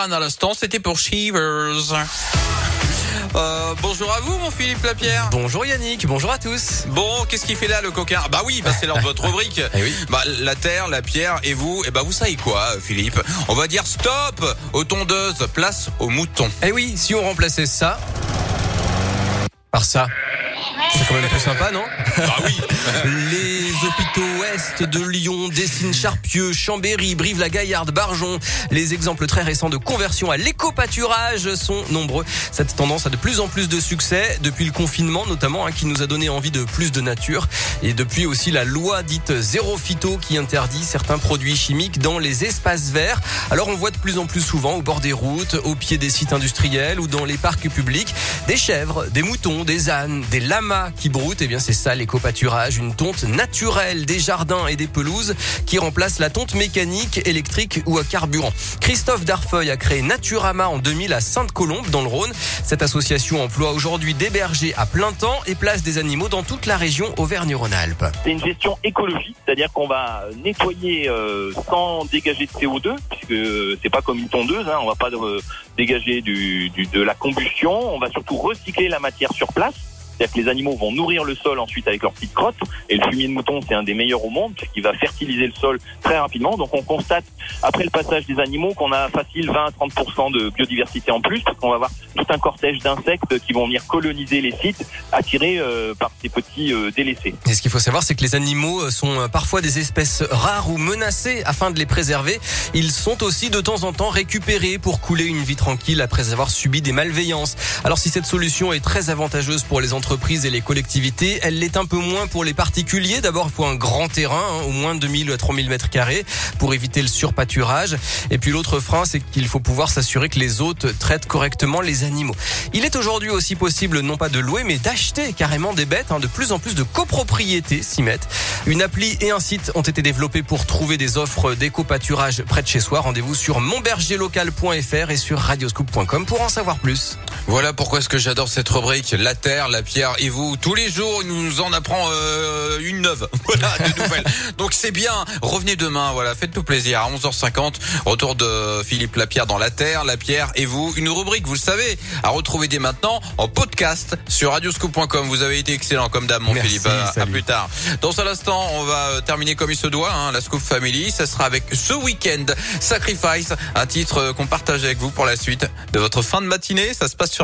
Un à l'instant, c'était pour Shivers. Euh, bonjour à vous, mon Philippe Lapierre. Bonjour Yannick, bonjour à tous. Bon, qu'est-ce qu'il fait là, le coquin? Bah oui, bah c'est l'heure de votre rubrique. Eh oui. Bah la terre, la pierre et vous. Et bah vous savez quoi, Philippe? On va dire stop aux tondeuses, place aux moutons. Eh oui, si on remplaçait ça par ça. C'est quand même plus sympa, non Bah oui. Les hôpitaux ouest de Lyon, Dessines, Charpieu, Chambéry, Brive-la-Gaillarde, Barjon. Les exemples très récents de conversion à l'éco-pâturage sont nombreux. Cette tendance a de plus en plus de succès depuis le confinement notamment, hein, qui nous a donné envie de plus de nature. Et depuis aussi la loi dite zéro phyto qui interdit certains produits chimiques dans les espaces verts. Alors on voit de plus en plus souvent au bord des routes, au pied des sites industriels ou dans les parcs publics, des chèvres, des moutons, des ânes, des lamas qui broutent. Eh bien c'est ça l'éco-pâturage, une tonte naturelle des jardins et des pelouses qui remplace la tonte mécanique, électrique ou à carburant. Christophe Darfeuille a créé Naturama en 2000 à Sainte-Colombe dans le Rhône. Cette association emploie aujourd'hui des bergers à plein temps et place des animaux dans toute la région Auvergne-Rhône-Alpes. C'est une gestion écologique, c'est-à-dire qu'on va nettoyer euh, sans dégager de CO2, puisque c'est pas comme une tondeuse, hein, on va pas euh, dégager de la combustion, on va surtout recycler la matière sur place. C'est-à-dire que les animaux vont nourrir le sol ensuite avec leurs petites crottes. Et le fumier de mouton, c'est un des meilleurs au monde, puisqu'il va fertiliser le sol très rapidement. Donc on constate, après le passage des animaux, qu'on a facile 20 à 30 de biodiversité en plus, parce qu'on va avoir tout un cortège d'insectes qui vont venir coloniser les sites, attirés euh, par ces petits euh, délaissés. Et ce qu'il faut savoir, c'est que les animaux sont euh, parfois des espèces rares ou menacées. Afin de les préserver, ils sont aussi de temps en temps récupérés pour couler une vie tranquille après avoir subi des malveillances. Alors si cette solution est très avantageuse pour les entreprises et les collectivités, elle l'est un peu moins pour les particuliers. D'abord, il faut un grand terrain, hein, au moins 2000 à 3000 mètres carrés, pour éviter le surpâturage. Et puis l'autre frein, c'est qu'il faut pouvoir s'assurer que les hôtes traitent correctement les animaux. Il est aujourd'hui aussi possible non pas de louer, mais d'acheter carrément des bêtes. hein. De plus en plus de copropriétés s'y mettent. Une appli et un site ont été développés pour trouver des offres d'éco-pâturage près de chez soi. Rendez-vous sur monbergerlocal.fr et sur radioscoop.com pour en savoir plus. Voilà pourquoi est-ce que j'adore cette rubrique La Terre, la Pierre et vous. Tous les jours, il nous en apprend euh, une neuve. Voilà, de nouvelles. Donc c'est bien. Revenez demain. Voilà, faites-nous plaisir. À 11h50, retour de Philippe Lapierre dans La Terre, la Pierre et vous. Une rubrique, vous le savez, à retrouver dès maintenant en podcast sur radioscoop.com. Vous avez été excellent comme dame, mon Merci, Philippe. À, à plus tard. Dans un instant, on va euh, terminer comme il se doit, hein, la Scoop Family. Ça sera avec ce week-end Sacrifice, un titre euh, qu'on partage avec vous pour la suite de votre fin de matinée. Ça se passe sur